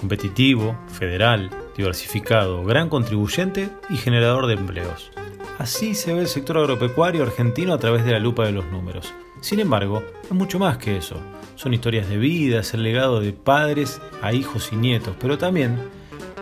competitivo, federal, diversificado, gran contribuyente y generador de empleos. Así se ve el sector agropecuario argentino a través de la lupa de los números. Sin embargo, es mucho más que eso. Son historias de vida, es el legado de padres a hijos y nietos, pero también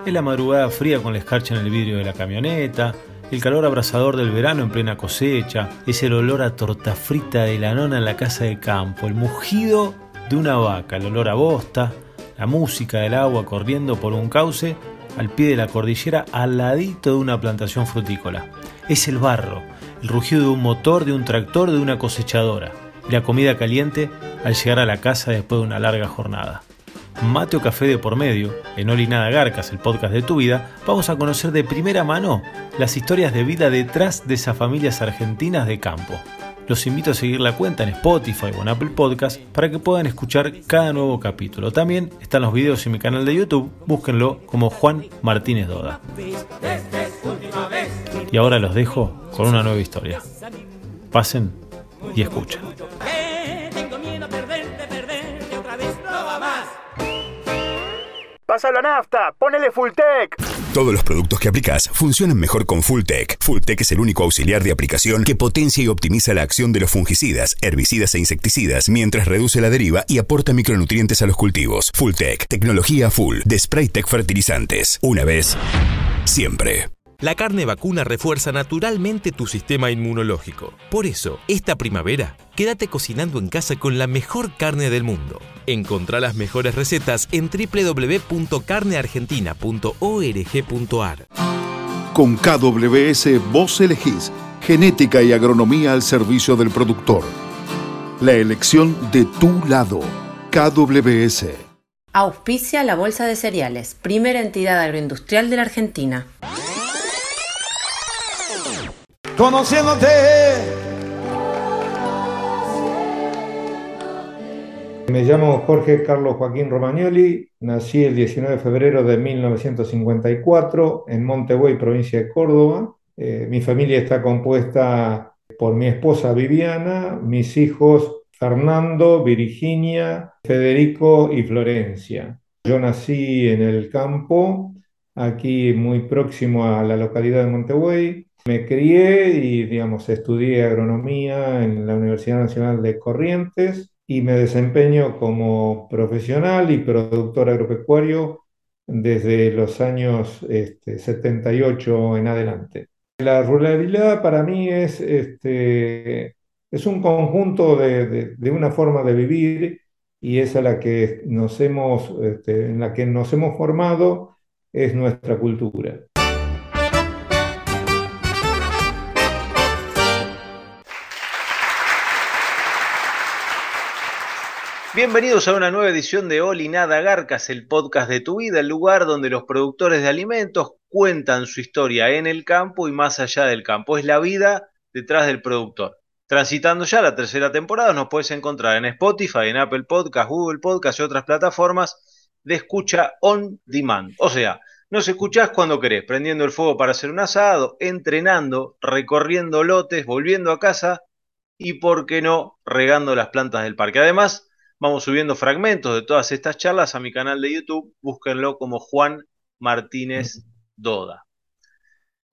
es la madrugada fría con la escarcha en el vidrio de la camioneta, el calor abrasador del verano en plena cosecha, es el olor a torta frita de la nona en la casa de campo, el mugido de una vaca, el olor a bosta, la música del agua corriendo por un cauce al pie de la cordillera al ladito de una plantación frutícola. Es el barro, el rugido de un motor, de un tractor, de una cosechadora, y la comida caliente al llegar a la casa después de una larga jornada. Mate o café de por medio, en Oli Nada Garcas, el podcast de tu vida, vamos a conocer de primera mano las historias de vida detrás de esas familias argentinas de campo. Los invito a seguir la cuenta en Spotify o en Apple Podcast para que puedan escuchar cada nuevo capítulo. También están los videos en mi canal de YouTube, búsquenlo como Juan Martínez Doda. Y ahora los dejo con una nueva historia. Pasen y escuchen. Pasa la nafta, ponele Fulltech. Todos los productos que aplicas funcionan mejor con Fulltech. Fulltech es el único auxiliar de aplicación que potencia y optimiza la acción de los fungicidas, herbicidas e insecticidas mientras reduce la deriva y aporta micronutrientes a los cultivos. Fulltech, tecnología full de Spraytech Fertilizantes. Una vez, siempre. La carne vacuna refuerza naturalmente tu sistema inmunológico. Por eso, esta primavera, quédate cocinando en casa con la mejor carne del mundo. Encontrá las mejores recetas en www.carneargentina.org.ar. Con KWS vos elegís genética y agronomía al servicio del productor. La elección de tu lado. KWS. Auspicia la Bolsa de Cereales, primera entidad agroindustrial de la Argentina. Conociéndote. Me llamo Jorge Carlos Joaquín Romagnoli, nací el 19 de febrero de 1954 en Montebuey, provincia de Córdoba. Eh, mi familia está compuesta por mi esposa Viviana, mis hijos Fernando, Virginia, Federico y Florencia. Yo nací en el campo, aquí muy próximo a la localidad de Montebuey. Me crié y, digamos, estudié agronomía en la Universidad Nacional de Corrientes y me desempeño como profesional y productor agropecuario desde los años este, 78 en adelante. La ruralidad para mí es, este, es un conjunto de, de, una forma de vivir y es a la que nos hemos, este, en la que nos hemos formado, es nuestra cultura. Bienvenidos a una nueva edición de Oli Nada Garcas, el podcast de tu vida, el lugar donde los productores de alimentos cuentan su historia en el campo y más allá del campo. Es la vida detrás del productor. Transitando ya la tercera temporada, nos puedes encontrar en Spotify, en Apple Podcast, Google Podcast y otras plataformas de escucha on demand. O sea, nos escuchás cuando querés, prendiendo el fuego para hacer un asado, entrenando, recorriendo lotes, volviendo a casa y, por qué no, regando las plantas del parque. Además, Vamos subiendo fragmentos de todas estas charlas a mi canal de YouTube. Búsquenlo como Juan Martínez Doda.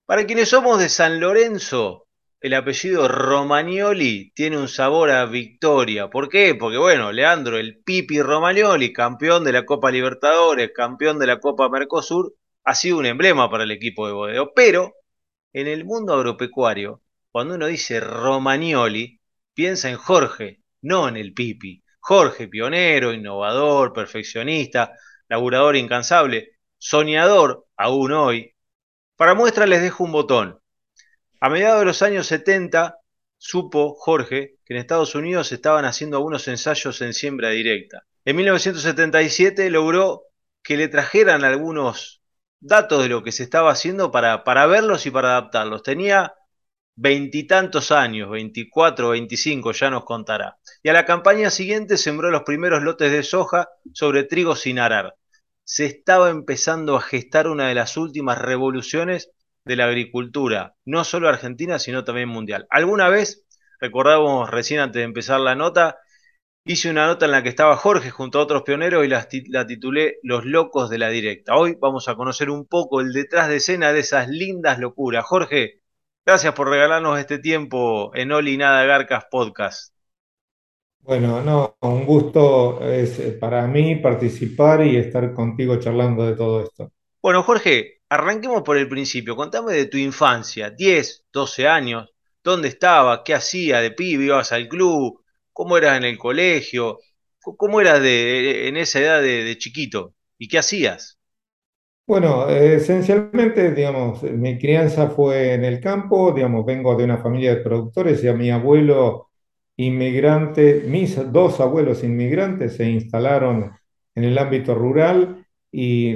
Para quienes somos de San Lorenzo, el apellido Romagnoli tiene un sabor a victoria. ¿Por qué? Porque bueno, Leandro, el Pipi Romagnoli, campeón de la Copa Libertadores, campeón de la Copa Mercosur, ha sido un emblema para el equipo de Bodeo. Pero en el mundo agropecuario, cuando uno dice Romagnoli, piensa en Jorge, no en el Pipi. Jorge, pionero, innovador, perfeccionista, laburador incansable, soñador aún hoy. Para muestra les dejo un botón. A mediados de los años 70 supo Jorge que en Estados Unidos estaban haciendo algunos ensayos en siembra directa. En 1977 logró que le trajeran algunos datos de lo que se estaba haciendo para, para verlos y para adaptarlos. Tenía veintitantos años, 24 o 25, ya nos contará. Y a la campaña siguiente sembró los primeros lotes de soja sobre trigo sin arar. Se estaba empezando a gestar una de las últimas revoluciones de la agricultura, no solo argentina, sino también mundial. Alguna vez, recordábamos recién antes de empezar la nota, Hice una nota en la que estaba Jorge junto a otros pioneros y la, la, titulé Los locos de la directa. Hoy vamos a conocer un poco el detrás de escena de esas lindas locuras. Jorge, gracias por regalarnos este tiempo en Oli Nada Garcas Podcast. Bueno, no, un gusto es para mí participar y estar contigo charlando de todo esto. Bueno, Jorge, arranquemos por el principio. Contame de tu infancia, 10, 12 años, ¿dónde estabas? ¿Qué hacía de pibe? ¿Ibas al club? ¿Cómo eras en el colegio? ¿Cómo eras de, en esa edad de, chiquito? ¿Y qué hacías? Bueno, esencialmente, digamos, mi crianza fue en el campo, digamos, vengo de una familia de productores y a mi abuelo inmigrante, mis dos abuelos inmigrantes se instalaron en el ámbito rural y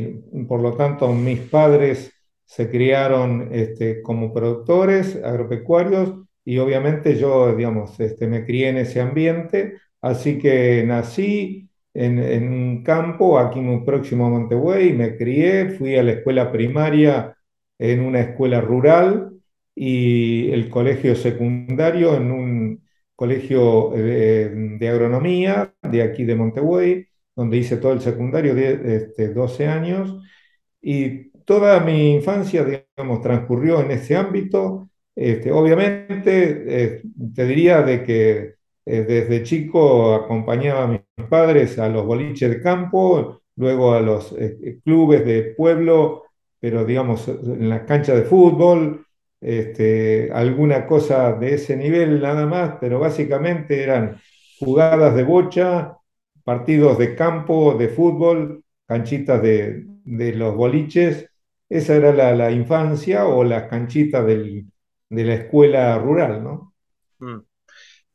por lo tanto mis padres se criaron este, como productores agropecuarios y obviamente yo, digamos, este, me crié en ese ambiente, así que nací en, un campo aquí muy próximo a Montevideo, me crié, fui a la escuela primaria en una escuela rural y el colegio secundario en un colegio de, agronomía de aquí de Montevideo, donde hice todo el secundario de este, 12 años. Y toda mi infancia, digamos, transcurrió en ese ámbito. Este, obviamente, eh, te diría de que eh, desde chico acompañaba a mis padres a los boliches de campo, luego a los eh, clubes de pueblo, pero digamos en la cancha de fútbol, este, alguna cosa de ese nivel nada más, pero básicamente eran jugadas de bocha, partidos de campo, de fútbol, canchitas de, los boliches. Esa era la, la infancia o las canchitas del, de la escuela rural, ¿no?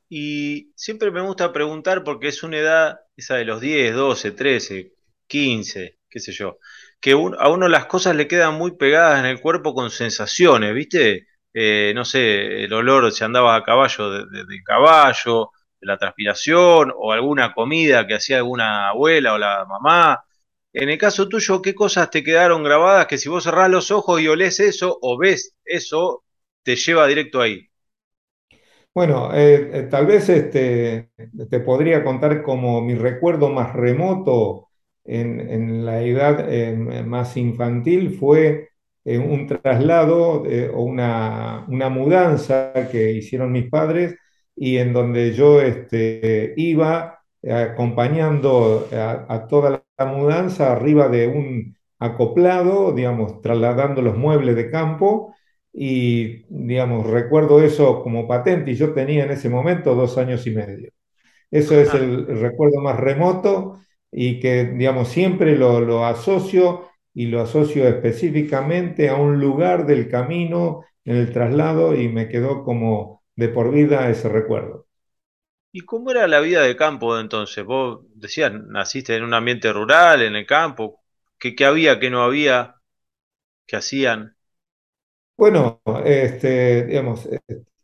Y siempre me gusta preguntar porque es una edad, esa de los 10, 12, 13, 15, qué sé yo, que a uno las cosas le quedan muy pegadas en el cuerpo con sensaciones, ¿viste? Eh, no sé, el olor si andaba a caballo de, caballo, de la transpiración, o alguna comida que hacía alguna abuela o la mamá. En el caso tuyo, ¿qué cosas te quedaron grabadas que si vos cerrás los ojos y olés eso o ves eso, te lleva directo ahí? Bueno, eh, eh, tal vez este, te podría contar como mi recuerdo más remoto en, la edad eh, más infantil fue un traslado o una, mudanza que hicieron mis padres y en donde yo este, iba acompañando a, toda la mudanza arriba de un acoplado, digamos, trasladando los muebles de campo y, digamos, recuerdo eso como patente y yo tenía en ese momento dos años y medio. Eso es el, recuerdo más remoto y que, digamos, siempre lo, lo, asocio y lo asocio específicamente a un lugar del camino en el traslado y me quedó como de por vida ese recuerdo. ¿Y cómo era la vida de campo entonces? Vos decías, naciste en un ambiente rural, en el campo. ¿Qué, qué había, qué no había? ¿Qué hacían? Bueno, este, digamos, eh,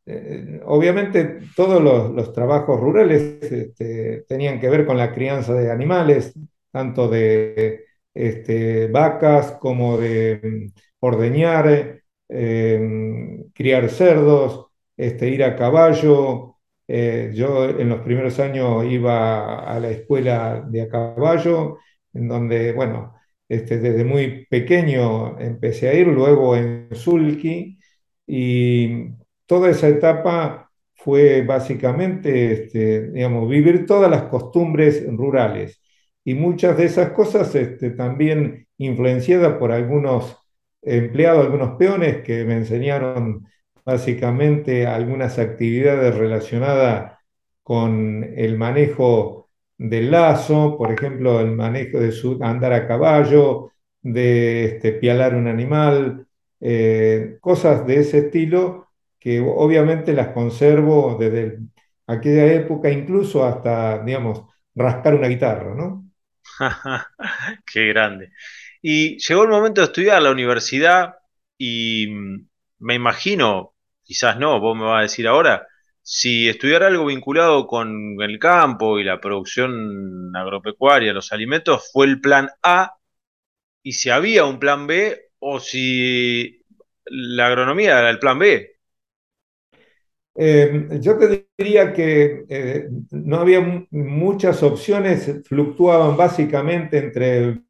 eh, obviamente todos los, trabajos rurales este, tenían que ver con la crianza de animales, tanto de este, vacas como de mm, ordeñar, em, criar cerdos, este, ir a caballo. Eh, yo en los primeros años iba a la escuela de a caballo, en donde, bueno, este, desde muy pequeño empecé a ir, luego en Sulki, y toda esa etapa fue básicamente, este, digamos, vivir todas las costumbres rurales. Y muchas de esas cosas este, también influenciadas por algunos empleados, algunos peones que me enseñaron básicamente algunas actividades relacionadas con el manejo del lazo, por ejemplo, el manejo de su, andar a caballo, de este, pialar un animal, eh, cosas de ese estilo que obviamente las conservo desde aquella época, incluso hasta, digamos, rascar una guitarra, ¿no? Qué grande. Y llegó el momento de estudiar la universidad y mm, me imagino, quizás no, vos me vas a decir ahora, si estudiar algo vinculado con el campo y la producción agropecuaria, los alimentos, fue el plan A, y si había un plan B, o si la agronomía era el plan B. Eh, yo te diría que eh, no había muchas opciones, fluctuaban básicamente entre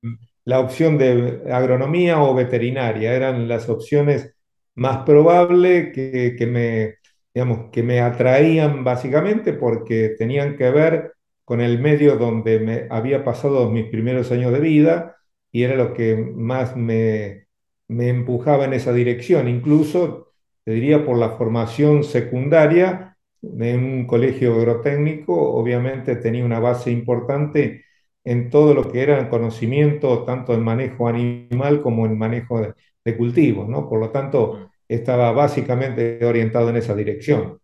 la opción de agronomía o veterinaria, eran las opciones más probables que, me, digamos, que me atraían básicamente porque tenían que ver con el medio donde me había pasado mis primeros años de vida y era lo que más me, me empujaba en esa dirección. Incluso te diría por la formación secundaria, en un colegio agrotécnico, obviamente tenía una base importante en todo lo que era conocimiento, tanto en manejo animal como en manejo de, cultivos, ¿no? Por lo tanto. Estaba básicamente orientado en esa dirección.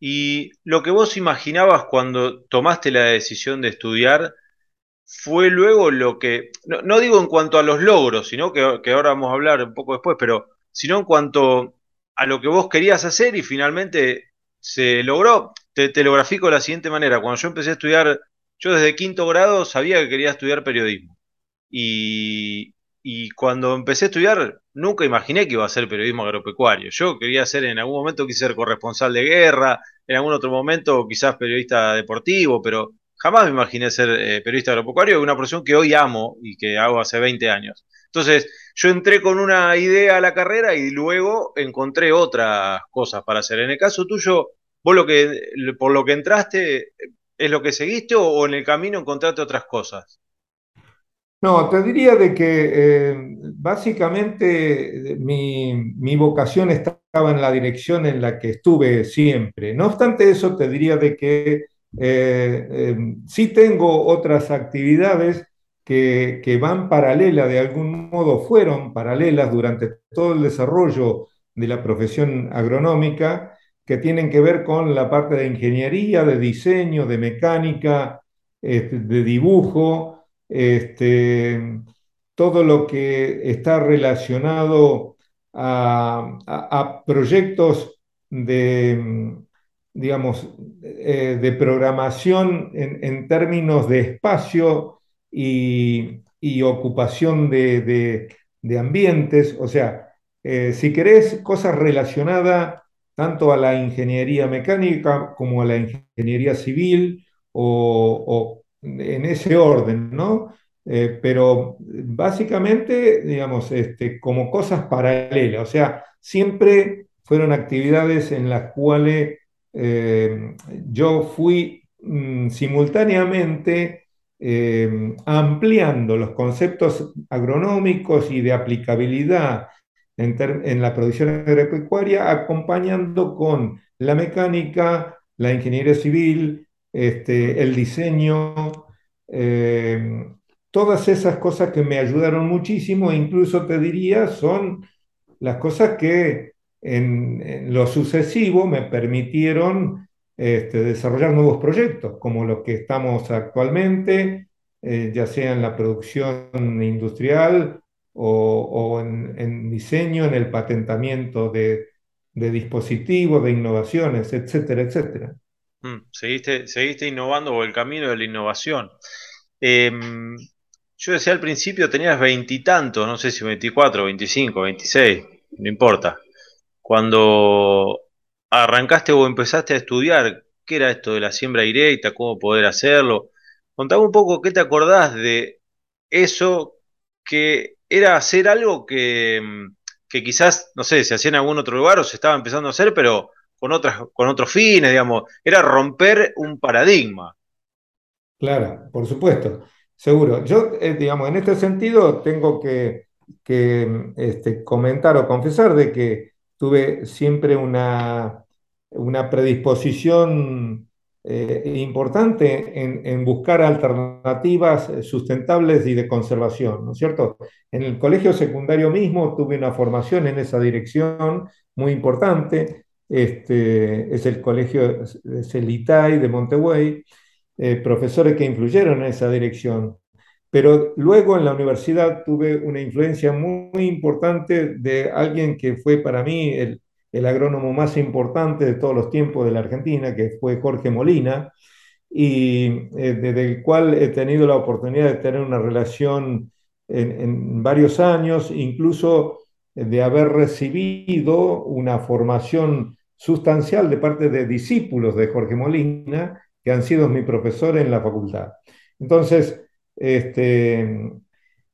Y lo que vos imaginabas cuando tomaste la decisión de estudiar, fue luego lo que, no, digo en cuanto a los logros, sino que, ahora vamos a hablar un poco después, pero sino en cuanto a lo que vos querías hacer y finalmente se logró. Te, lo grafico de la siguiente manera. Cuando yo empecé a estudiar, yo desde quinto grado sabía que quería estudiar periodismo. Y, cuando empecé a estudiar, nunca imaginé que iba a ser periodismo agropecuario. Yo quería ser, en algún momento quise ser corresponsal de guerra, en algún otro momento quizás periodista deportivo, pero jamás me imaginé ser eh, periodista agropecuario, una profesión que hoy amo y que hago hace 20 años. Entonces, yo entré con una idea a la carrera y luego encontré otras cosas para hacer. En el caso tuyo, vos lo que, por lo que entraste, ¿es lo que seguiste o, en el camino encontraste otras cosas? No, te diría de que eh, básicamente mi, mi, vocación estaba en la dirección en la que estuve siempre. No obstante eso, te diría de que eh, eh, sí tengo otras actividades que, van paralela, de algún modo fueron paralelas durante todo el desarrollo de la profesión agronómica, que tienen que ver con la parte de ingeniería, de diseño, de mecánica, este, de dibujo, este, todo lo que está relacionado a, proyectos de, digamos, eh, de programación en, términos de espacio y, ocupación de, ambientes, o sea, eh, si querés cosas relacionadas tanto a la ingeniería mecánica como a la ingeniería civil o, en ese orden, ¿no? Eh, pero básicamente, digamos, este, como cosas paralelas, o sea, siempre fueron actividades en las cuales eh, yo fui mm, simultáneamente eh, ampliando los conceptos agronómicos y de aplicabilidad en, la producción agropecuaria, acompañando con la mecánica, la ingeniería civil, este, el diseño, eh, todas esas cosas que me ayudaron muchísimo, e incluso te diría, son las cosas que en lo sucesivo me permitieron este, desarrollar nuevos proyectos, como los que estamos actualmente, eh, ya sea en la producción industrial o, en, diseño, en el patentamiento de, dispositivos, de innovaciones, etcétera, etcétera. Mm, seguiste, seguiste innovando o el camino de la innovación. Em, yo decía al principio tenías veintitantos, no sé si 24, 25, 26, no importa. Cuando arrancaste o empezaste a estudiar qué era esto de la siembra directa, cómo poder hacerlo. Contame un poco qué te acordás de eso que era hacer algo que, mm, que quizás, no sé, se hacía en algún otro lugar o se estaba empezando a hacer, pero con, otras, con otros fines, digamos. Era romper un paradigma. Claro, por supuesto, seguro. Yo, eh, digamos, en este sentido tengo que, que este, comentar o confesar de que tuve siempre una, una predisposición eh, importante en, buscar alternativas sustentables y de conservación, ¿no es cierto? En el colegio secundario mismo tuve una formación en esa dirección muy importante, este, es el colegio, es el ITAI de Montevideo, eh, profesores que influyeron en esa dirección. Pero luego en la universidad tuve una influencia muy, importante de alguien que fue para mí el, agrónomo más importante de todos los tiempos de la Argentina, que fue Jorge Molina, y eh, desde el cual he tenido la oportunidad de tener una relación en, varios años, incluso de haber recibido una formación sustancial de parte de discípulos de Jorge Molina, que han sido mi profesor en la facultad. Entonces, este,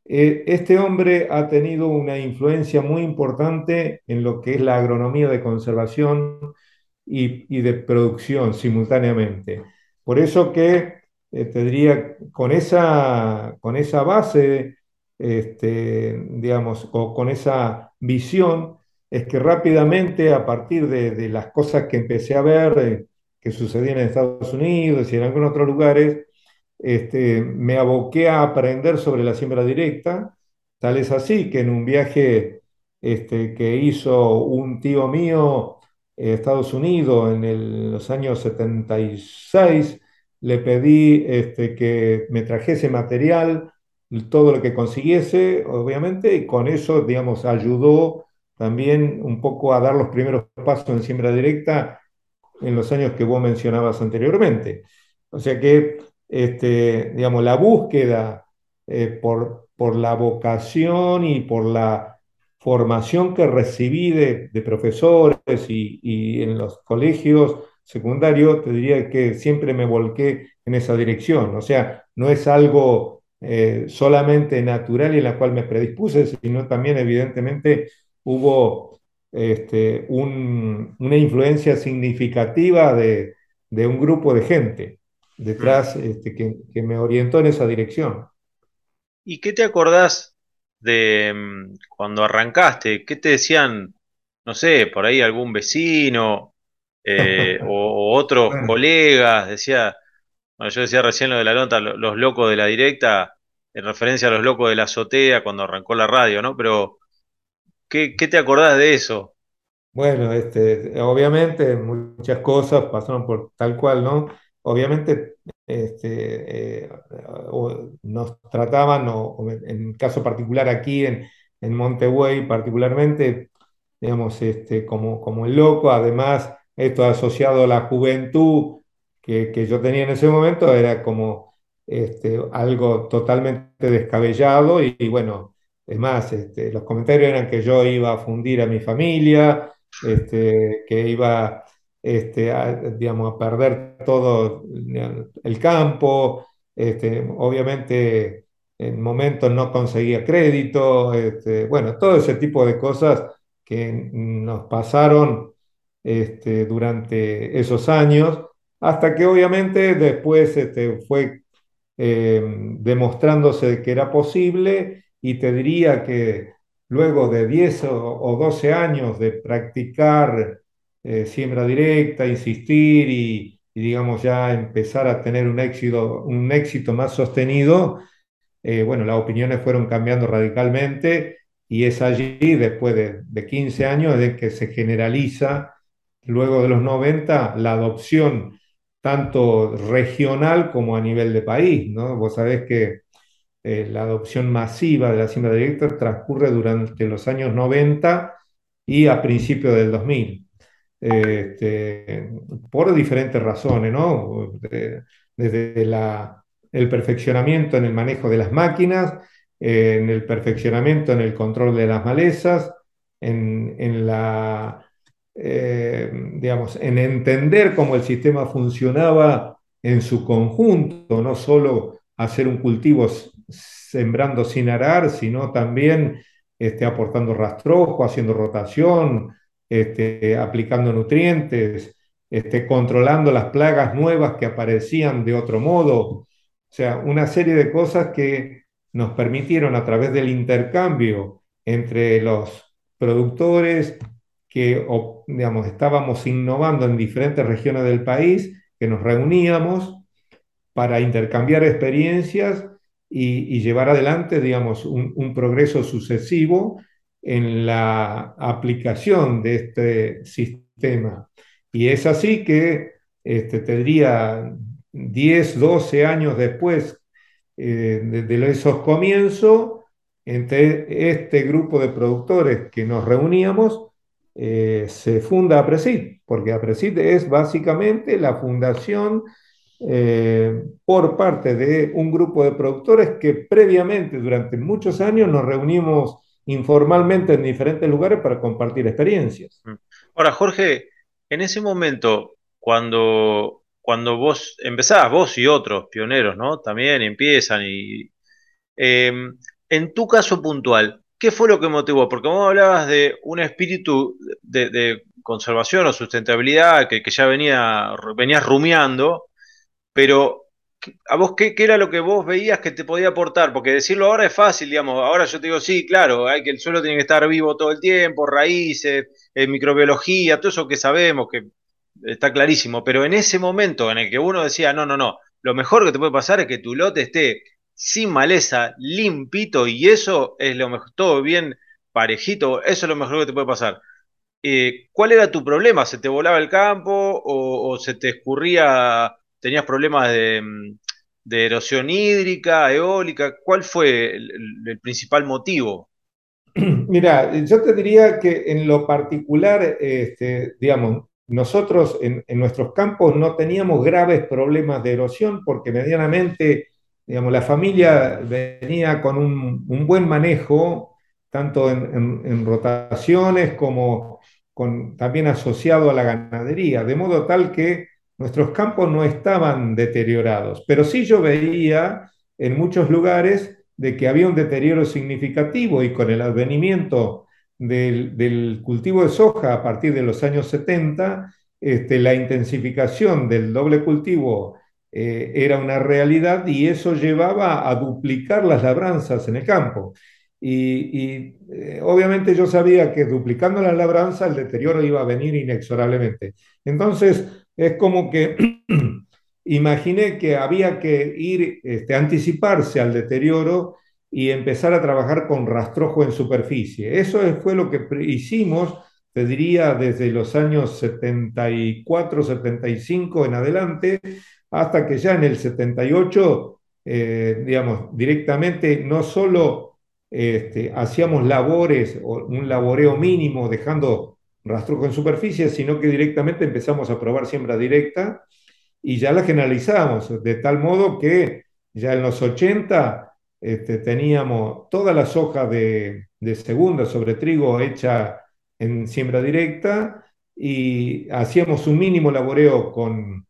eh, este hombre ha tenido una influencia muy importante en lo que es la agronomía de conservación y, de producción simultáneamente. Por eso que eh, te diría, con esa, con esa base, este, digamos, o con esa visión, es que rápidamente, a partir de, las cosas que empecé a ver, eh, que sucedían en Estados Unidos y en algunos otros lugares, este, me aboqué a aprender sobre la siembra directa. Tal es así que en un viaje este, que hizo un tío mío a Estados Unidos en los años 76, le pedí este, que me trajese material, todo lo que consiguiese, obviamente, y con eso, digamos, ayudó también un poco a dar los primeros pasos en siembra directa en los años que vos mencionabas anteriormente. O sea que, este, digamos, la búsqueda eh, por, por la vocación y por la formación que recibí de, profesores y, en los colegios secundarios, te diría que siempre me volqué en esa dirección. O sea, no es algo eh, solamente natural y en la cual me predispuse, sino también evidentemente hubo este, una influencia significativa de, un grupo de gente detrás este, que, que me orientó en esa dirección. ¿Y qué te acordás de mm, cuando arrancaste? ¿Qué te decían, no sé, por ahí algún vecino eh, o, otros colegas? Decía, yo decía recién lo de la nota, los locos de la directa, en referencia a los locos de la azotea cuando arrancó la radio, ¿no? Pero, ¿qué, te acordás de eso? Bueno, este, obviamente muchas cosas pasaron por tal cual, ¿no? Obviamente este, eh, nos trataban, o, en caso particular aquí en, en Montevideo particularmente, digamos, este, como, como el loco, además esto asociado a la juventud que, que yo tenía en ese momento era como este, algo totalmente descabellado y, bueno, es más, este, los comentarios eran que yo iba a fundir a mi familia, este, que iba este, a, digamos, a perder todo el campo, obviamente en momentos no conseguía crédito, bueno, todo ese tipo de cosas que nos pasaron durante esos años, hasta que obviamente después fue eh, demostrándose que era posible y te diría que luego de 10 o, o 12 años de practicar eh, siembra directa, insistir y, digamos ya empezar a tener un éxito, un éxito más sostenido, eh, bueno, las opiniones fueron cambiando radicalmente y es allí, después de, 15 años, de que se generaliza, luego de los 90, la adopción tanto regional como a nivel de país, ¿no? Vos sabés que eh, la adopción masiva de la siembra directa transcurre durante los años 90 y a principios del 2000 este, por diferentes razones, ¿no? Desde el perfeccionamiento en el manejo de las máquinas, en el perfeccionamiento en el control de las malezas, en, la, eh, digamos, en entender cómo el sistema funcionaba en su conjunto, no solo hacer un cultivo sembrando sin arar, sino también este, aportando rastrojo, haciendo rotación, este, aplicando nutrientes, este, controlando las plagas nuevas que aparecían de otro modo. O sea, una serie de cosas que nos permitieron a través del intercambio entre los productores que, digamos, estábamos innovando en diferentes regiones del país, que nos reuníamos para intercambiar experiencias y, llevar adelante, digamos, un progreso sucesivo en la aplicación de este sistema. Y es así que este, tendría 10, 12 años después eh, de, esos comienzos, entre este grupo de productores que nos reuníamos, eh, se funda APRESID, porque APRESID es básicamente la fundación eh, por parte de un grupo de productores que previamente, durante muchos años, nos reunimos informalmente en diferentes lugares para compartir experiencias. Mm. Ahora, Jorge, en ese momento, cuando, cuando vos empezabas, vos y otros pioneros, ¿no? También empiezan y... Em, en tu caso puntual, ¿qué fue lo que motivó? Porque vos hablabas de un espíritu de, conservación o sustentabilidad que, ya venía, venías rumiando, pero ¿A vos qué, era lo que vos veías que te podía aportar? Porque decirlo ahora es fácil, digamos. Ahora yo te digo, sí, claro, hay que el suelo tiene que estar vivo todo el tiempo, raíces, eh, microbiología, todo eso que sabemos, que está clarísimo. Pero en ese momento en el que uno decía, no, no, no, lo mejor que te puede pasar es que tu lote esté sin maleza, limpito, y eso es lo mejor, todo bien parejito, eso es lo mejor que te puede pasar. Eh, ¿Cuál era tu problema? ¿Se te volaba el campo o se te escurría tenías problemas mm, de, erosión hídrica, eólica. ¿Cuál fue el, principal motivo? Mira, yo te diría que en lo particular, este, digamos, nosotros en, nuestros campos no teníamos graves problemas de erosión porque medianamente, digamos, la familia venía con un, buen manejo, tanto en, rotaciones como también asociado a la ganadería, de modo tal que nuestros campos no estaban deteriorados, pero sí yo veía en muchos lugares de que había un deterioro significativo y con el advenimiento del, cultivo de soja a partir de los años 70, este, la intensificación del doble cultivo eh, era una realidad y eso llevaba a duplicar las labranzas en el campo. Y, eh, obviamente yo sabía que duplicando las labranzas el deterioro iba a venir inexorablemente. Entonces, es como que imaginé que había que ir, este, anticiparse al deterioro y empezar a trabajar con rastrojo en superficie. Eso fue lo que hicimos, te diría, desde los años 74, 75 en adelante, hasta que ya en el 78, eh, digamos, directamente no solo este, hacíamos labores, un laboreo mínimo, dejando rastro en superficie, sino que directamente empezamos a probar siembra directa y ya la generalizamos, de tal modo que ya en los 80 este, teníamos toda la soja de, segunda sobre trigo hecha en siembra directa y hacíamos un mínimo laboreo con,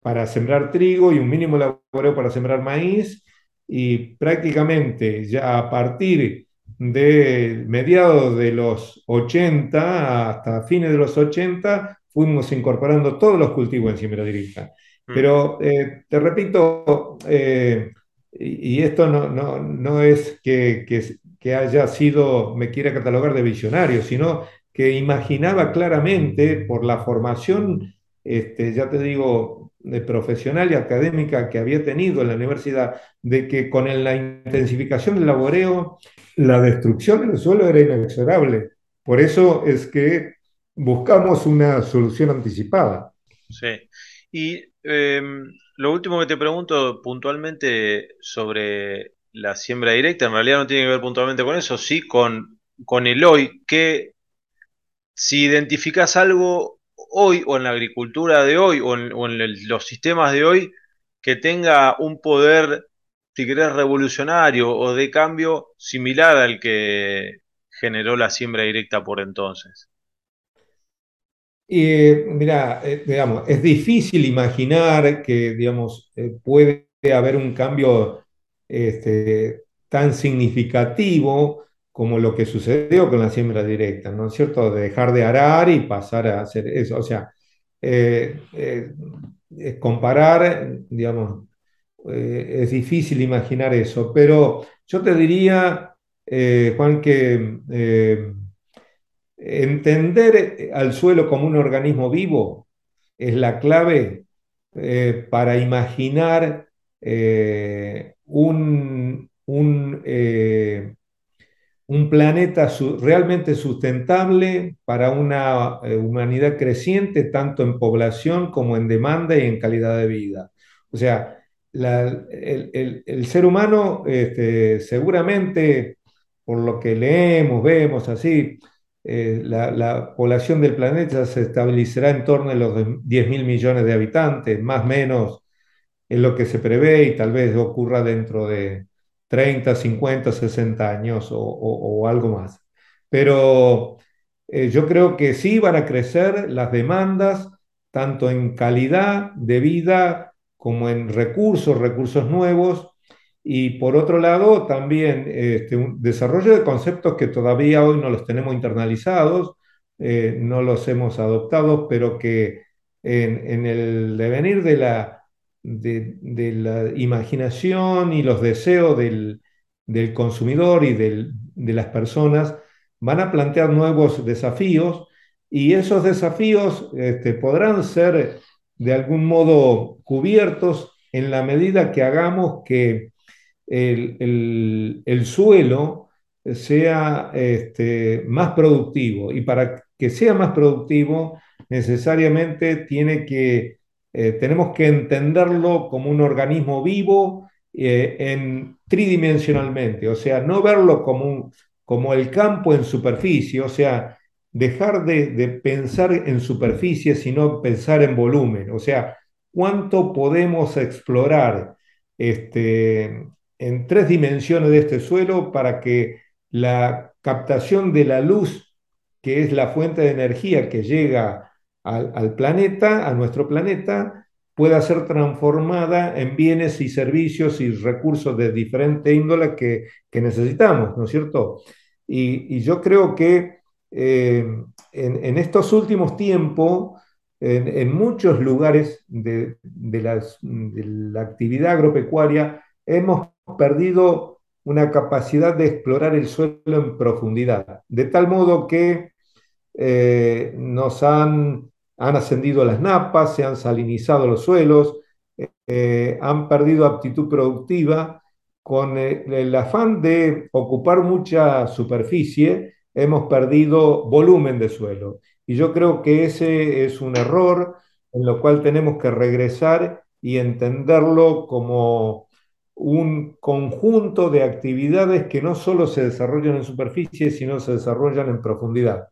para sembrar trigo y un mínimo laboreo para sembrar maíz y prácticamente ya a partir de mediados de los 80 hasta fines de los 80 fuimos incorporando todos los cultivos en siembra directa. Mm. Pero eh, te repito, eh, y, esto no, no, no es que, que, haya sido, me quiera catalogar de visionario, sino que imaginaba claramente por la formación, este, ya te digo, de profesional y académica que había tenido en la universidad, de que con la intensificación del laboreo la destrucción del suelo era inexorable. Por eso es que buscamos una solución anticipada. Sí. Y em, lo último que te pregunto puntualmente sobre la siembra directa, en realidad no tiene que ver puntualmente con eso, sí con, con el hoy, que si identificas algo hoy o en la agricultura de hoy o en los sistemas de hoy que tenga un poder si querés, revolucionario o de cambio similar al que generó la siembra directa por entonces? Eh, digamos, es difícil imaginar que, digamos, eh, puede haber un cambio este, tan significativo como lo que sucedió con la siembra directa, ¿no es cierto? De dejar de arar y pasar a hacer eso. O sea, eh, comparar, digamos, eh, es difícil imaginar eso, pero yo te diría, eh, Juan, que eh, entender al suelo como un organismo vivo es la clave para imaginar un, un, un, planeta realmente sustentable para una humanidad creciente, tanto en población como en demanda y en calidad de vida. O sea, el, ser humano este, seguramente, por lo que leemos, vemos así, eh, la, población del planeta se estabilizará en torno a los 10 mil millones de habitantes, más o menos es lo que se prevé y tal vez ocurra dentro de 30, 50, 60 años o, algo más. Pero eh, yo creo que sí van a crecer las demandas, tanto en calidad de vida como en recursos, recursos nuevos, y por otro lado también este, un desarrollo de conceptos que todavía hoy no los tenemos internalizados, eh, no los hemos adoptado, pero que en, el devenir de la, de, la, imaginación y los deseos del, consumidor y de las personas van a plantear nuevos desafíos y esos desafíos este, podrán ser de algún modo cubiertos en la medida que hagamos que el, suelo sea este, más productivo. Y para que sea más productivo, necesariamente tiene que, eh, tenemos que entenderlo como un organismo vivo eh, en tridimensionalmente, o sea, no verlo como, como el campo en superficie, o sea, dejar de, pensar en superficie, sino pensar en volumen, o sea, cuánto podemos explorar este, en tres dimensiones de este suelo para que la captación de la luz, que es la fuente de energía que llega al, planeta, a nuestro planeta, pueda ser transformada en bienes y servicios y recursos de diferente índole que, necesitamos, ¿no es cierto? Y, yo creo que eh, en, estos últimos tiempos, en, muchos lugares de, la actividad agropecuaria, hemos perdido una capacidad de explorar el suelo en profundidad, de tal modo que eh, nos han, han, ascendido las napas, se han salinizado los suelos, eh, han perdido aptitud productiva, con el, afán de ocupar mucha superficie, hemos perdido volumen de suelo. Y yo creo que ese es un error en lo cual tenemos que regresar y entenderlo como un conjunto de actividades que no solo se desarrollan en superficie, sino se desarrollan en profundidad.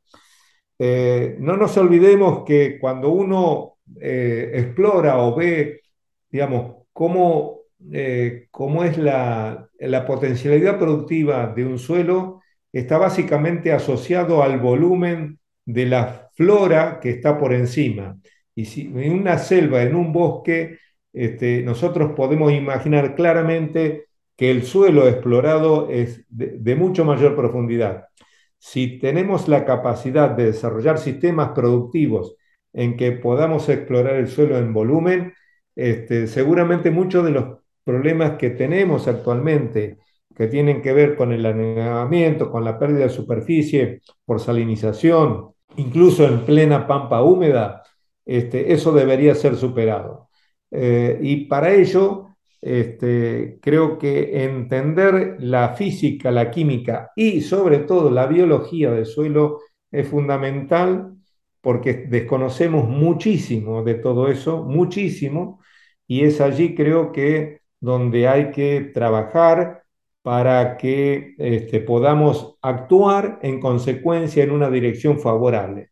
Eh, no nos olvidemos que cuando uno eh, explora o ve, digamos, cómo, eh, cómo es la, la, potencialidad productiva de un suelo, está básicamente asociado al volumen de la flora que está por encima. Y si en una selva, en un bosque, este, nosotros podemos imaginar claramente que el suelo explorado es de, mucho mayor profundidad. Si tenemos la capacidad de desarrollar sistemas productivos en que podamos explorar el suelo en volumen, este, seguramente muchos de los problemas que tenemos actualmente, que tienen que ver con el anegamiento, con la pérdida de superficie por salinización, incluso en plena pampa húmeda, este, eso debería ser superado. Eh, y para ello, este, creo que entender la física, la química y sobre todo la biología del suelo es fundamental porque desconocemos muchísimo de todo eso, muchísimo, y es allí creo que donde hay que trabajar para que este, podamos actuar en consecuencia en una dirección favorable.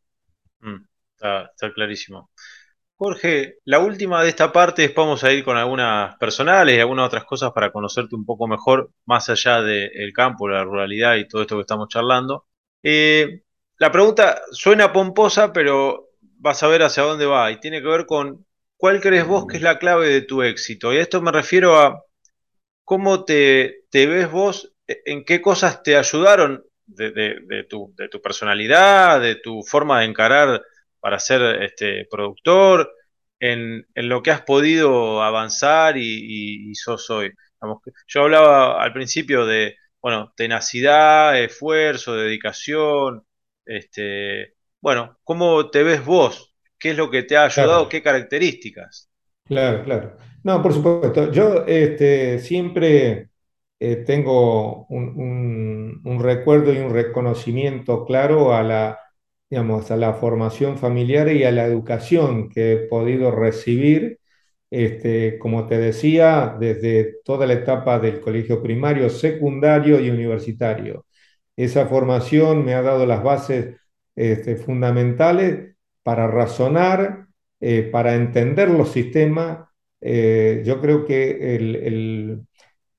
Mm, está clarísimo. Jorge, la última de esta parte, después vamos a ir con algunas personales y algunas otras cosas para conocerte un poco mejor, más allá del campo, la ruralidad y todo esto que estamos charlando. Eh, la pregunta suena pomposa, pero vas a ver hacia dónde va y tiene que ver con cuál crees vos que es la clave de tu éxito. Y a esto me refiero a cómo te, ves vos, en qué cosas te ayudaron de, tu, de tu personalidad, de tu forma de encarar para ser este, productor, en, lo que has podido avanzar y, sos hoy. yo hablaba al principio de, bueno, tenacidad, esfuerzo, dedicación, este, bueno, ¿cómo te ves vos? ¿Qué es lo que te ha ayudado? ¿Qué características? Claro, claro. No, por supuesto. Yo este, siempre eh, tengo un, recuerdo y un reconocimiento claro a la, digamos, a la formación familiar y a la educación que he podido recibir, este, como te decía, desde toda la etapa del colegio primario, secundario y universitario. Esa formación me ha dado las bases este, fundamentales para razonar, eh, para entender los sistemas. Eh, yo creo que el,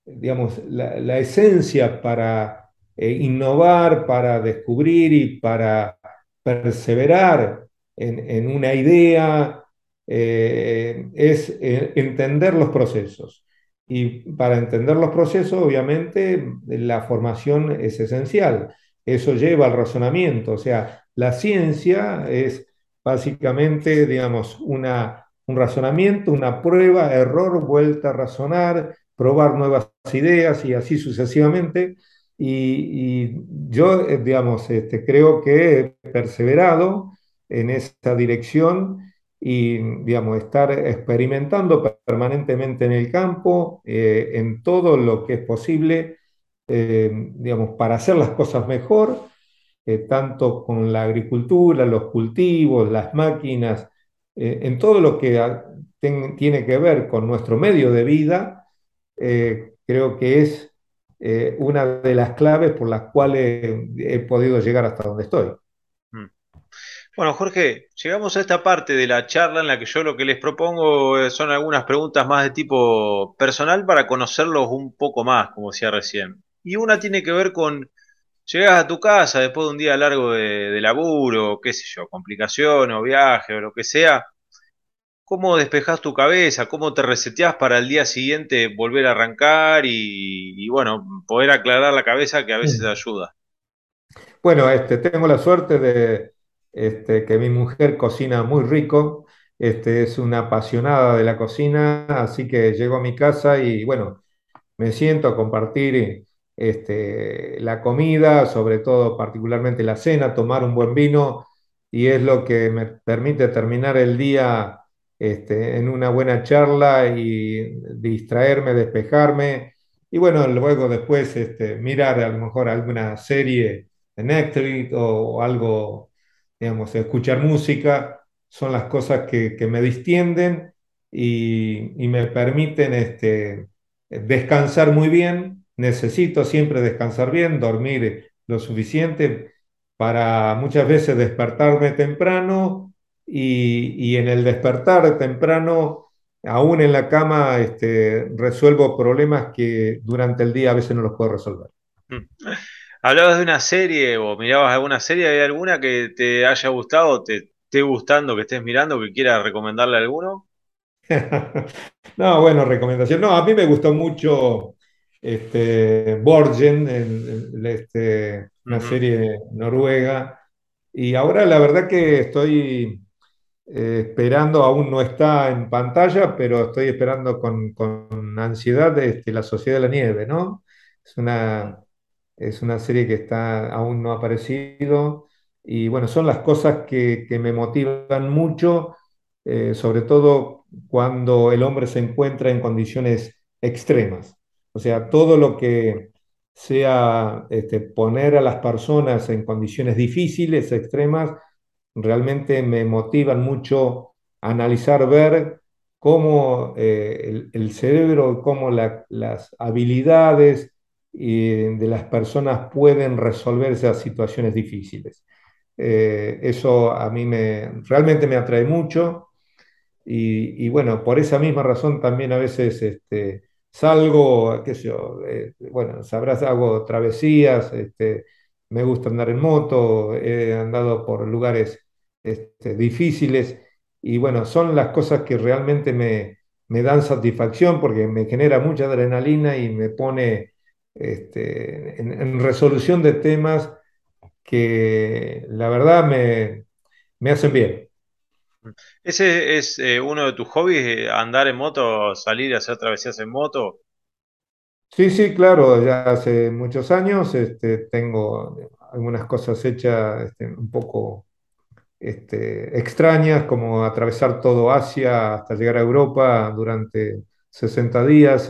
digamos, la, esencia para eh, innovar, para descubrir y para perseverar en, una idea, eh, es eh, entender los procesos. Y para entender los procesos, obviamente, la formación es esencial. Eso lleva al razonamiento. O sea, la ciencia es básicamente, digamos, una, un razonamiento, una prueba, error, vuelta a razonar, probar nuevas ideas y así sucesivamente. Y, yo, eh, digamos, este, creo que he perseverado en esa dirección y, digamos, estar experimentando permanentemente en el campo, eh, en todo lo que es posible, eh, digamos, para hacer las cosas mejor, tanto con la agricultura, los cultivos, las máquinas, en todo lo que tiene que ver con nuestro medio de vida, creo que es eh, una de las claves por las cuales he podido llegar hasta donde estoy. Mm. Bueno, Jorge, llegamos a esta parte de la charla en la que yo lo que les propongo eh, son algunas preguntas más de tipo personal para conocerlos un poco más, como decía recién. Y una tiene que ver con, llegas a tu casa después de un día largo de, de laburo, qué sé yo, complicaciones o viaje o lo que sea, ¿Cómo despejas tu cabeza? ¿Cómo te reseteas para el día siguiente volver a arrancar y, bueno, poder aclarar la cabeza que a veces ayuda? Bueno, este, tengo la suerte de este, que mi mujer cocina muy rico, este, es una apasionada de la cocina, así que llego a mi casa y bueno, me siento a compartir este, la comida, sobre todo particularmente la cena, tomar un buen vino y es lo que me permite terminar el día este, en una buena charla y distraerme, despejarme. Y bueno, luego después este, mirar a lo mejor alguna serie de Netflix o, algo, digamos, escuchar música, son las cosas que, me distienden y, me permiten este, descansar muy bien. Necesito siempre descansar bien, dormir lo suficiente para muchas veces despertarme temprano y, en el despertar temprano, aún en la cama, este, resuelvo problemas que durante el día a veces no los puedo resolver. Mm. ¿Hablabas de una serie o mirabas alguna serie? ¿Hay alguna que te haya gustado, te esté gustando, que estés mirando, que quieras recomendarle a alguno? no, bueno, recomendación. No, a mí me gustó mucho este, Borgen, este, una serie noruega. Y ahora la verdad que estoy eh, esperando, aún no está en pantalla, pero estoy esperando con, ansiedad este, La Sociedad de la Nieve, ¿no? Es una, es una serie que está, aún no ha aparecido y bueno, son las cosas que, me motivan mucho, eh, sobre todo cuando el hombre se encuentra en condiciones extremas. O sea, todo lo que sea este, poner a las personas en condiciones difíciles, extremas, realmente me motivan mucho a analizar, ver cómo eh, el, cerebro, cómo las habilidades de las personas pueden resolver esas situaciones difíciles. Eh, eso a mí me, realmente me atrae mucho y, bueno, por esa misma razón también a veces este, salgo, qué sé yo, eh, bueno, sabrás, hago travesías, este, me gusta andar en moto, he andado por lugares este, difíciles y bueno, son las cosas que realmente me, dan satisfacción porque me genera mucha adrenalina y me pone este, en, resolución de temas que la verdad me, hacen bien. ¿Ese es eh, uno de tus hobbies, eh, andar en moto, salir a hacer travesías en moto? Sí, sí, claro, ya hace muchos años este, tengo algunas cosas hechas este, un poco este, extrañas, como atravesar todo Asia hasta llegar a Europa durante 60 días,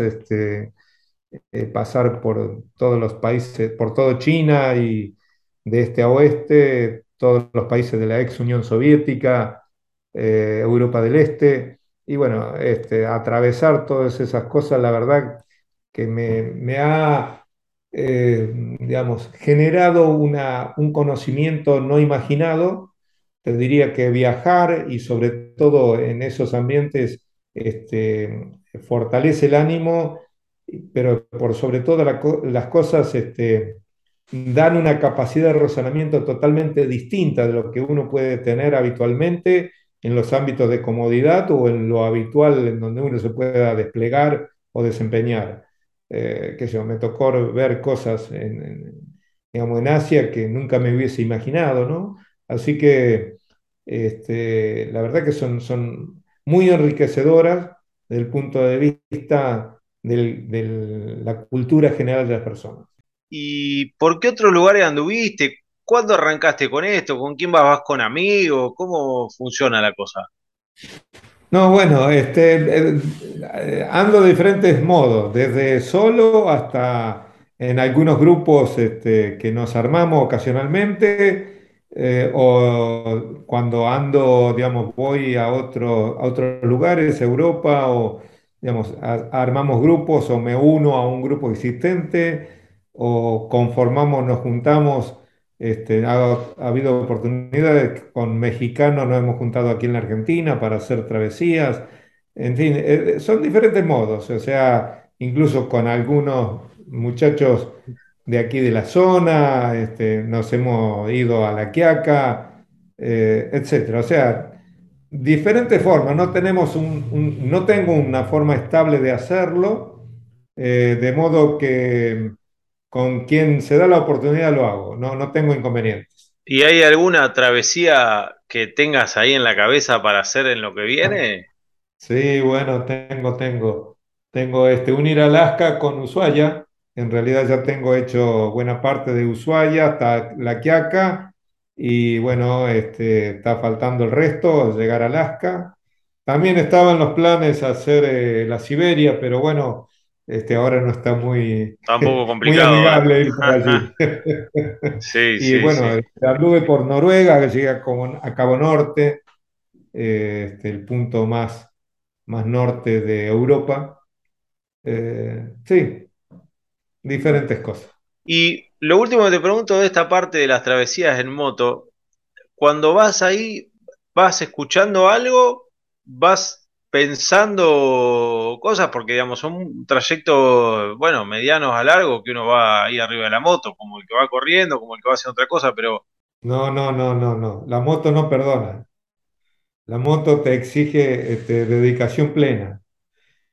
eh, pasar por todos los países, por todo China y de este a oeste, todos los países de la ex Unión Soviética, eh, Europa del Este, y bueno, atravesar todas esas cosas, la verdad que me, ha, eh, digamos, generado una, un conocimiento no imaginado te diría que viajar y sobre todo en esos ambientes este, fortalece el ánimo, pero por sobre todas las cosas este, dan una capacidad de razonamiento totalmente distinta de lo que uno puede tener habitualmente en los ámbitos de comodidad o en lo habitual en donde uno se pueda desplegar o desempeñar. Eh, que yo, me tocó ver cosas en, digamos, en Asia que nunca me hubiese imaginado, ¿no? Así que este, la verdad que son, son muy enriquecedoras desde el punto de vista de la cultura general de las personas. ¿Y por qué otros lugares anduviste? ¿Cuándo arrancaste con esto? ¿Con quién vas? ¿Vas con amigos? ¿Cómo funciona la cosa? No, bueno, este, eh, ando de diferentes modos, desde solo hasta en algunos grupos este, que nos armamos ocasionalmente, eh, o cuando ando, digamos, voy a, otro, a otros lugares, Europa, o digamos, armamos grupos o me uno a un grupo existente, o conformamos, nos juntamos este, ha, habido oportunidades con mexicanos, nos hemos juntado aquí en la Argentina para hacer travesías. En fin, eh, son diferentes modos, o sea, incluso con algunos muchachos de aquí de la zona, este, nos hemos ido a La Quiaca, eh, etcétera. O sea, diferentes formas, no, tenemos un, no tengo una forma estable de hacerlo, eh, de modo que con quien se da la oportunidad lo hago, no, no tengo inconvenientes. ¿Y hay alguna travesía que tengas ahí en la cabeza para hacer en lo que viene? Sí, bueno, tengo, tengo. Tengo este, unir Alaska con Ushuaia. En realidad ya tengo hecho buena parte de Ushuaia hasta La Quiaca. Y bueno, este, está faltando el resto, llegar a Alaska. También estaban los planes hacer eh, la Siberia, pero bueno, este, ahora no está muy, Tampoco complicado, muy amigable ir por allí. sí, y bueno, este, anduve por Noruega, que llegué a Cabo, Norte, eh, este, el punto más, más norte de Europa. Eh, sí, diferentes cosas. Y lo último que te pregunto de esta parte de las travesías en moto, cuando vas ahí, ¿vas escuchando algo? ¿Vas pensando cosas, porque digamos, son trayectos, bueno, medianos a largo, que uno va ahí arriba de la moto, como el que va corriendo, como el que va haciendo otra cosa, pero... No, no, no, no, no. La moto no perdona. La moto te exige este, dedicación plena.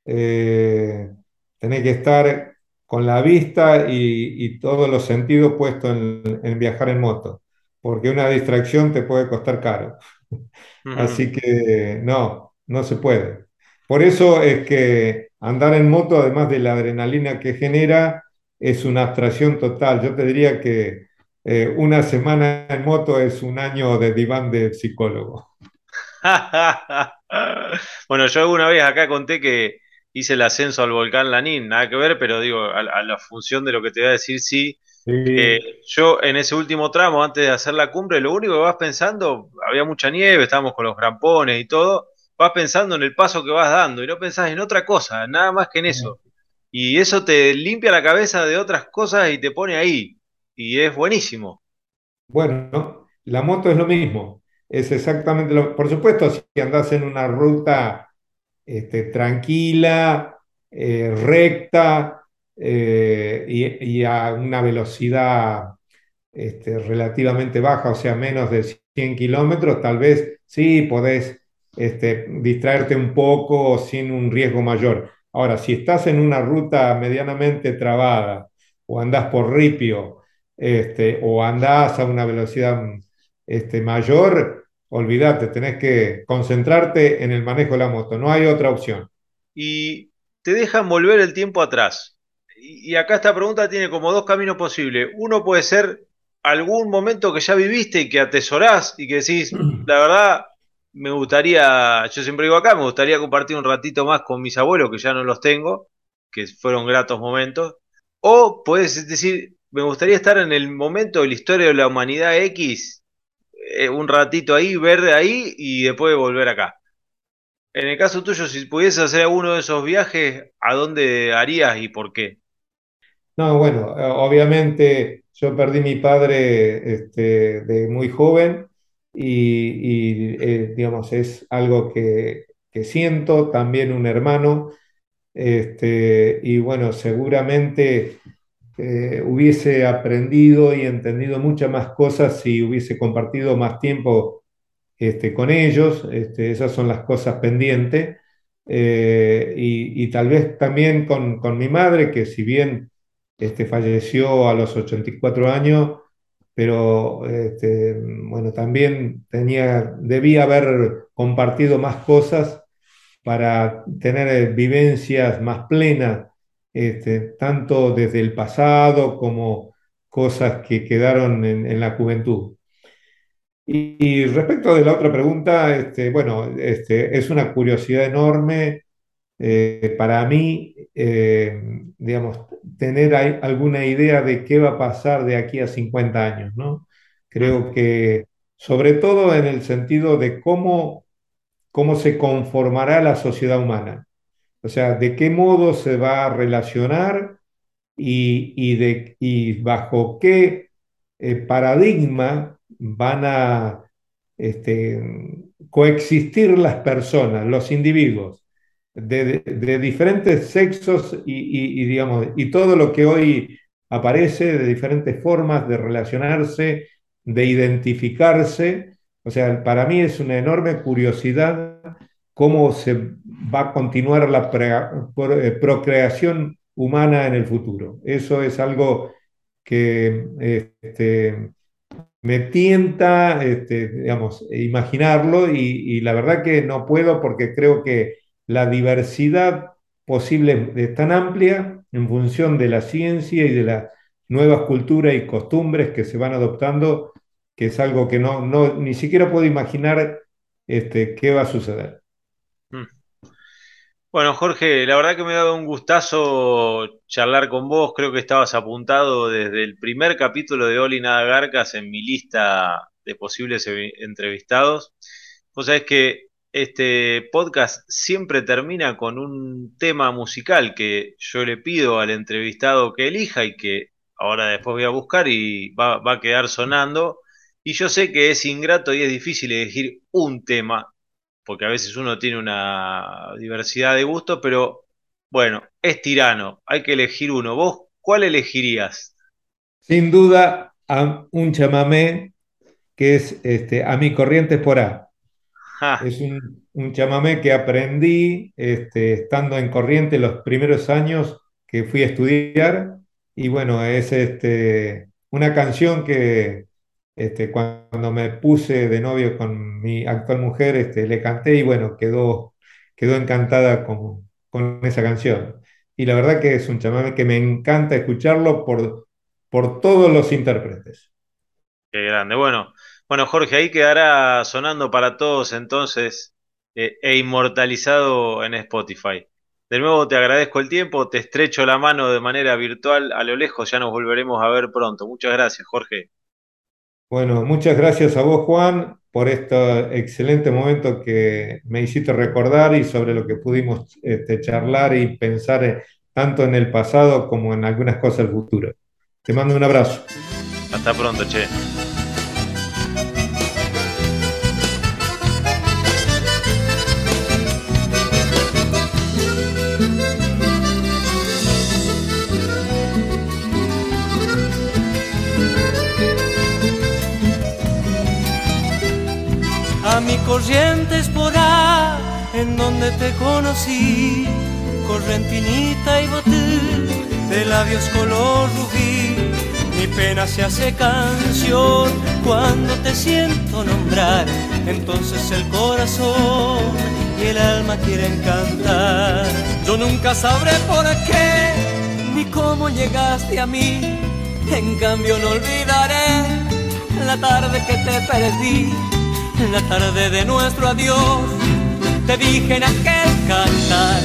Eh, tenés que estar con la vista y, todos los sentidos puestos en, viajar en moto, porque una distracción te puede costar caro. Así que no, no se puede. Por eso es que andar en moto, además de la adrenalina que genera, es una abstracción total. Yo te diría que eh, una semana en moto es un año de diván de psicólogo. bueno, yo alguna vez acá conté que hice el ascenso al volcán Lanín, nada que ver, pero digo, a, la función de lo que te voy a decir, sí. Eh, yo en ese último tramo, antes de hacer la cumbre, lo único que vas pensando, había mucha nieve, estábamos con los grampones y todo, vas pensando en el paso que vas dando y no pensás en otra cosa, nada más que en eso. Y eso te limpia la cabeza de otras cosas y te pone ahí. Y es buenísimo. Bueno, la moto es lo mismo. Es exactamente lo Por supuesto, si andás en una ruta este, tranquila, eh, recta eh, y, a una velocidad este, relativamente baja, o sea, menos de 100 kilómetros, tal vez sí podés este, distraerte un poco sin un riesgo mayor. Ahora, si estás en una ruta medianamente trabada o andás por ripio este, o andás a una velocidad este, mayor, olvídate, tenés que concentrarte en el manejo de la moto, no hay otra opción. Y te dejan volver el tiempo atrás. Y acá esta pregunta tiene como dos caminos posibles. Uno puede ser algún momento que ya viviste y que atesorás y que decís, la verdad, me gustaría, yo siempre digo acá, me gustaría compartir un ratito más con mis abuelos, que ya no los tengo, que fueron gratos momentos. O puedes decir, me gustaría estar en el momento de la historia de la humanidad X, eh, un ratito ahí, ver ahí y después volver acá. En el caso tuyo, si pudieses hacer alguno de esos viajes, ¿a dónde harías y por qué? No, bueno, obviamente yo perdí mi padre este, de muy joven y, eh, digamos, es algo que, siento, también un hermano, este, y bueno, seguramente eh, hubiese aprendido y entendido muchas más cosas si hubiese compartido más tiempo este, con ellos. Este, esas son las cosas pendientes. Eh, y, tal vez también con, con, mi madre, que si bien este, falleció a los 84 años, pero este, bueno, también tenía, debía haber compartido más cosas para tener eh, vivencias más plenas, este, tanto desde el pasado como cosas que quedaron en, la juventud. Y, respecto de la otra pregunta, este, bueno, es una curiosidad enorme eh, para mí, eh, digamos, tener alguna idea de qué va a pasar de aquí a 50 años, ¿no? Creo que, sobre todo en el sentido de cómo, cómo se conformará la sociedad humana, o sea, de qué modo se va a relacionar y, y bajo qué eh, paradigma van a este, coexistir las personas, los individuos de, diferentes sexos y, digamos, y todo lo que hoy aparece de diferentes formas de relacionarse, de identificarse. O sea, para mí es una enorme curiosidad cómo se va a continuar la eh, procreación humana en el futuro. Eso es algo que este, me tienta, este, digamos, imaginarlo y, y, la verdad que no puedo porque creo que la diversidad posible es tan amplia en función de la ciencia y de las nuevas culturas y costumbres que se van adoptando, que es algo que no, ni siquiera puedo imaginar este, qué va a suceder. Mm. Bueno, Jorge, la verdad que me ha dado un gustazo charlar con vos. Creo que estabas apuntado desde el primer capítulo de Oli Nada Garcas en mi lista de posibles entrevistados. Vos sabés que este podcast siempre termina con un tema musical que yo le pido al entrevistado que elija y que ahora después voy a buscar y va, a quedar sonando. Y yo sé que es ingrato y es difícil elegir un tema, porque a veces uno tiene una diversidad de gustos, pero bueno, es tirano, hay que elegir uno. ¿Vos cuál elegirías? Sin duda, un chamamé que es este, A mi corriente por A. Es un, chamamé que aprendí este, estando en Corriente los primeros años que fui a estudiar. Y bueno, es este, una canción que este, cuando me puse de novio con mi actual mujer, este, le canté y bueno, quedó, quedó encantada con, con esa canción. Y la verdad que es un chamamé que me encanta escucharlo por, por todos los intérpretes. Qué grande. Bueno, bueno, Jorge, ahí quedará sonando para todos entonces eh, e inmortalizado en Spotify. De nuevo te agradezco el tiempo, te estrecho la mano de manera virtual a lo lejos, ya nos volveremos a ver pronto. Muchas gracias, Jorge. Bueno, muchas gracias a vos, Juan, por este excelente momento que me hiciste recordar y sobre lo que pudimos este, charlar y pensar eh, tanto en el pasado como en algunas cosas del futuro. Te mando un abrazo. Hasta pronto, che. Mi corriente por ahí, en donde te conocí, correntinita y botín, de labios color rubí. Mi pena se hace canción cuando te siento nombrar, entonces el corazón y el alma quieren cantar. Yo nunca sabré por qué ni cómo llegaste a mí, en cambio no olvidaré la tarde que te perdí la tarde de nuestro adiós, te dije en aquel cantar,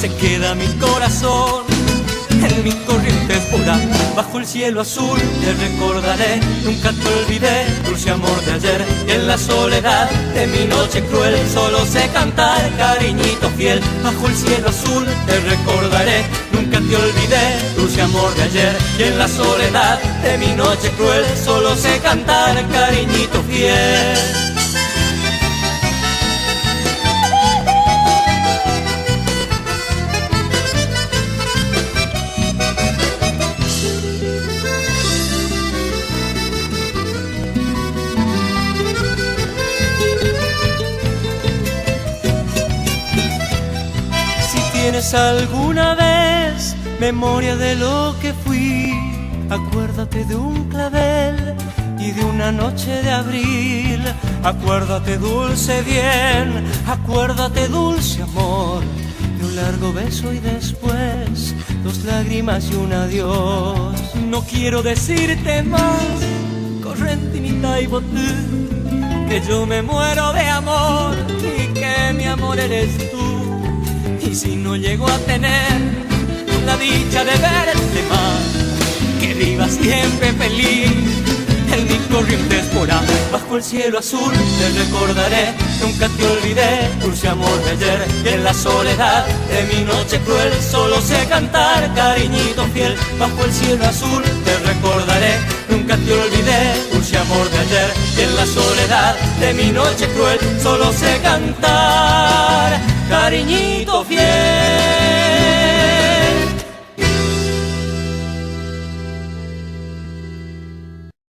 se queda mi corazón en mi corriente pura, bajo el cielo azul te recordaré, nunca te olvidé, dulce amor de ayer, y en la soledad de mi noche cruel solo sé cantar, cariñito fiel, bajo el cielo azul te recordaré, nunca te olvidé, dulce amor de ayer, y en la soledad de mi noche cruel solo sé cantar, cariñito fiel. Alguna vez memoria de lo que fui, acuérdate de un clavel y de una noche de abril. Acuérdate dulce bien, acuérdate dulce amor, de un largo beso y después dos lágrimas y un adiós. No quiero decirte más, correntinita y botú, que yo me muero de amor y que mi amor eres tú. Y si no llego a tener la dicha de verte más, que viva siempre feliz. En mi corriente esporá, bajo el cielo azul te recordaré, nunca te olvidé, dulce amor de ayer, y en la soledad de mi noche cruel solo sé cantar, cariñito fiel, bajo el cielo azul te recordaré, nunca te olvidé, dulce amor de ayer, y en la soledad de mi noche cruel solo sé cantar, cariñito fiel.